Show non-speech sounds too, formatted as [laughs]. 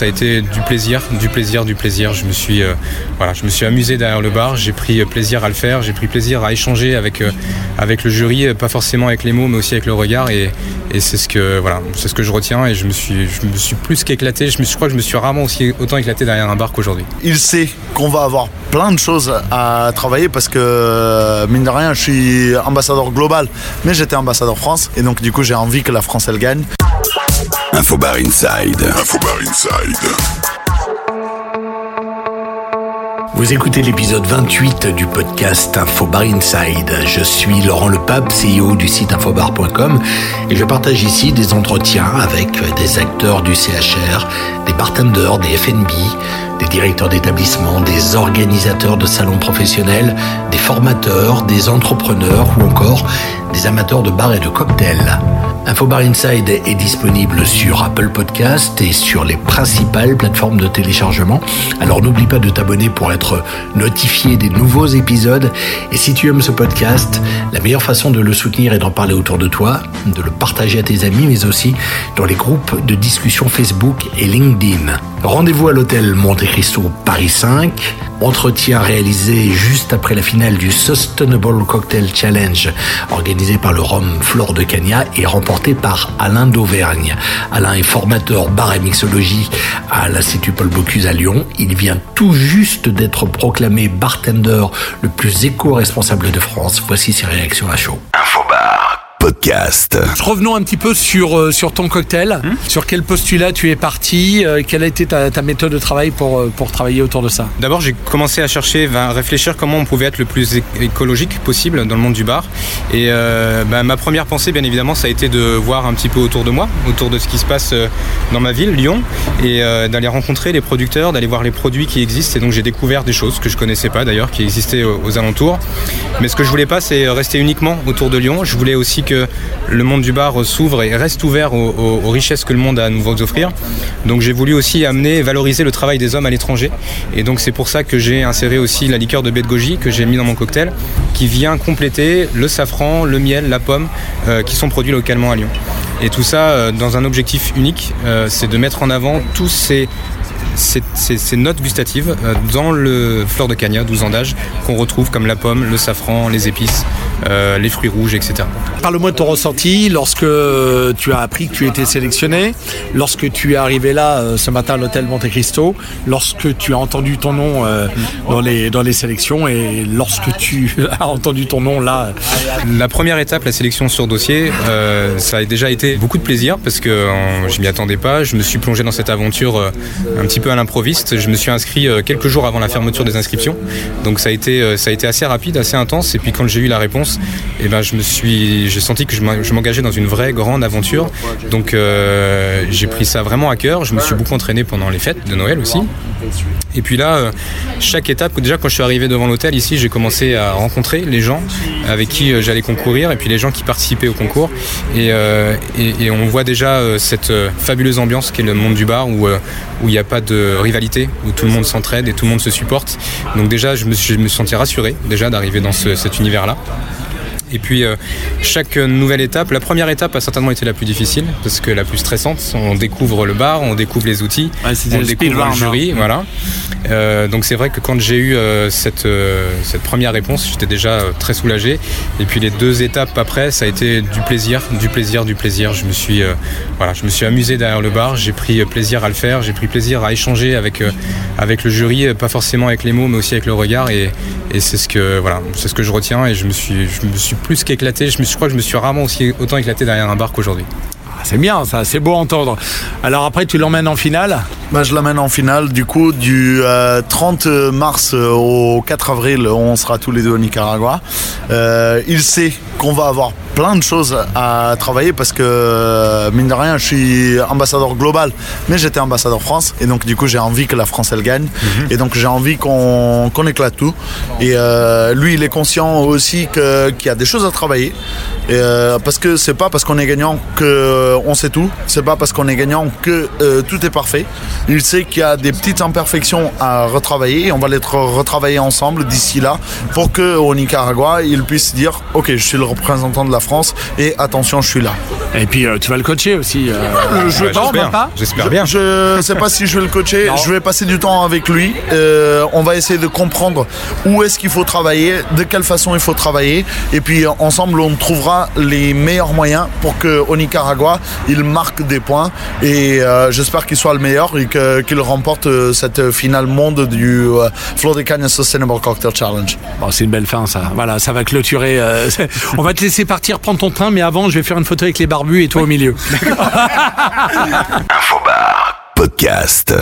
ça a été du plaisir, du plaisir, du plaisir. Je me suis, euh, voilà, je me suis amusé derrière le bar. J'ai pris plaisir à le faire. J'ai pris plaisir à échanger avec, euh, avec le jury, pas forcément avec les mots, mais aussi avec le regard. Et, c'est ce que, voilà, c'est ce que je retiens. Et je me suis, je me suis plus qu'éclaté. Je, je crois que je me suis rarement aussi autant éclaté derrière un bar qu'aujourd'hui. Il sait qu'on va avoir plein de choses à travailler parce que, mine de rien, je suis ambassadeur global, mais j'étais ambassadeur France. Et donc, du coup, j'ai envie que la France, elle gagne. Infobar Inside. Infobar Inside. Vous écoutez l'épisode 28 du podcast Infobar Inside. Je suis Laurent Lepape, CEO du site infobar.com et je partage ici des entretiens avec des acteurs du CHR, des bartenders, des FNB, des directeurs d'établissements, des organisateurs de salons professionnels, des formateurs, des entrepreneurs ou encore des amateurs de bars et de cocktails. Infobar Inside est disponible sur Apple Podcast et sur les principales plateformes de téléchargement. Alors n'oublie pas de t'abonner pour être notifié des nouveaux épisodes. Et si tu aimes ce podcast, la meilleure façon de le soutenir est d'en parler autour de toi, de le partager à tes amis, mais aussi dans les groupes de discussion Facebook et LinkedIn. Rendez-vous à l'hôtel Monte Cristo Paris 5. Entretien réalisé juste après la finale du Sustainable Cocktail Challenge organisé par le Rhum Flore de Cagna et remporté par Alain d'Auvergne. Alain est formateur bar et mixologie à l'Institut Paul Bocuse à Lyon. Il vient tout juste d'être proclamé bartender le plus éco-responsable de France. Voici ses réactions à chaud. Podcast. Revenons un petit peu sur, euh, sur ton cocktail. Sur quel postulat tu es parti euh, Quelle a été ta, ta méthode de travail pour, euh, pour travailler autour de ça? D'abord, j'ai commencé à chercher, à réfléchir comment on pouvait être le plus écologique possible dans le monde du bar. Et euh, bah, ma première pensée, bien évidemment, ça a été de voir un petit peu autour de moi, autour de ce qui se passe dans ma ville, Lyon, et euh, d'aller rencontrer les producteurs, d'aller voir les produits qui existent. Et donc, j'ai découvert des choses que je connaissais pas d'ailleurs, qui existaient aux, aux alentours. Mais ce que je voulais pas, c'est rester uniquement autour de Lyon. Je voulais aussi que le monde du bar s'ouvre et reste ouvert aux, richesses que le monde a à nous offrir. Donc j'ai voulu aussi amener et valoriser le travail des hommes à l'étranger. Et donc c'est pour ça que j'ai inséré aussi la liqueur de baie de goji que j'ai mis dans mon cocktail, qui vient compléter le safran, le miel, la pomme, euh, qui sont produits localement à Lyon. Et tout ça euh, dans un objectif unique, euh, c'est de mettre en avant tous ces ces, notes gustatives euh, dans le fleur de cagna, 12 ans d'âge, qu'on retrouve comme la pomme, le safran, les épices, euh, les fruits rouges, etc. Parle-moi de ton ressenti lorsque euh, tu as appris que tu étais sélectionné, lorsque tu es arrivé là ce matin à l'hôtel Monte Cristo, lorsque tu as entendu ton nom euh, dans, les, dans les sélections et lorsque tu [laughs] as entendu ton nom là. La première étape, la sélection sur dossier, euh, ça a déjà été beaucoup de plaisir parce que je m'y attendais pas. Je me suis plongé dans cette aventure un petit peu à l'improviste. Je me suis inscrit euh, quelques jours avant la fermeture des inscriptions, donc ça a été euh, ça a été assez rapide, assez intense. Et puis quand j'ai eu la réponse, eh ben j'ai senti que je m'engageais dans une vraie grande aventure. Donc euh, j'ai pris ça vraiment à cœur. Je me suis beaucoup entraîné pendant les fêtes de Noël aussi. Et puis là, euh, chaque étape, déjà quand je suis arrivé devant l'hôtel ici, j'ai commencé à rencontrer les gens avec qui euh, j'allais concourir et puis les gens qui participaient au concours. Et, euh, on voit déjà cette fabuleuse ambiance qu'est le monde du bar où il n'y a pas de rivalité, où tout le monde s'entraide et tout le monde se supporte. Donc déjà, je me, je me senti rassuré déjà d'arriver dans ce- cet univers-là. Et puis euh, chaque nouvelle étape, la première étape a certainement été la plus difficile parce que la plus stressante. On découvre le bar, on découvre les outils, Ouais, on découvre le jury, voilà. Euh, donc c'est vrai que quand j'ai eu euh, cette cette première réponse, j'étais déjà très soulagé. Et puis les deux étapes après, ça a été du plaisir, du plaisir, du plaisir. Je me suis voilà, je me suis amusé derrière le bar. J'ai pris plaisir à le faire. J'ai pris plaisir à échanger avec avec le jury, pas forcément avec les mots, mais aussi avec le regard. Et, et c'est ce que voilà, c'est ce que je retiens. Et je me suis je me suis plus qu'éclaté. Je je crois que je me suis rarement autant éclaté derrière un bar qu'aujourd'hui. Ah, C'est bien ça, c'est beau à entendre. Alors après tu l'emmènes en finale Bah, je l'amène en finale. Du coup, du euh, 30 mars euh, au 4 avril, on sera tous les deux au Nicaragua. Euh, il sait qu'on va avoir plein de choses à travailler parce que, euh, mine de rien, je suis ambassadeur global, mais j'étais ambassadeur France. Et donc, du coup, j'ai envie que la France, elle gagne. Et donc, j'ai envie qu'on qu'on éclate tout. Et euh, lui, il est conscient aussi qu'il y a des choses à travailler. Et, euh, parce que c'est pas parce qu'on est gagnant que on sait tout. C'est pas parce qu'on est gagnant que euh, tout est parfait. Il sait qu'il y a des petites imperfections à retravailler. Et on va les re- retravailler ensemble d'ici là pour que au Nicaragua, il puisse dire OK, je suis le représentant de la France. Et attention, je suis là. Et puis euh, tu vas le coacher aussi. euh, je Ouais, non, j'espère. même pas J'espère bien. Je sais pas si je vais le coacher. Non. Je vais passer du temps avec lui. Euh, on va essayer de comprendre où est-ce qu'il faut travailler, de quelle façon il faut travailler. Et puis euh, ensemble, on trouvera les meilleurs moyens pour que au Nicaragua, il marque des points. Et euh, j'espère qu'il soit le meilleur et que- qu'il remporte euh, cette finale monde du euh, Florida Canyon Sustainable Cocktail Challenge. Bon, c'est une belle fin, ça. Voilà, ça va clôturer. euh, [laughs] on va te laisser partir, prendre ton train, mais avant, je vais faire une photo avec les barbus et toi au milieu. [laughs] Infobar Podcast.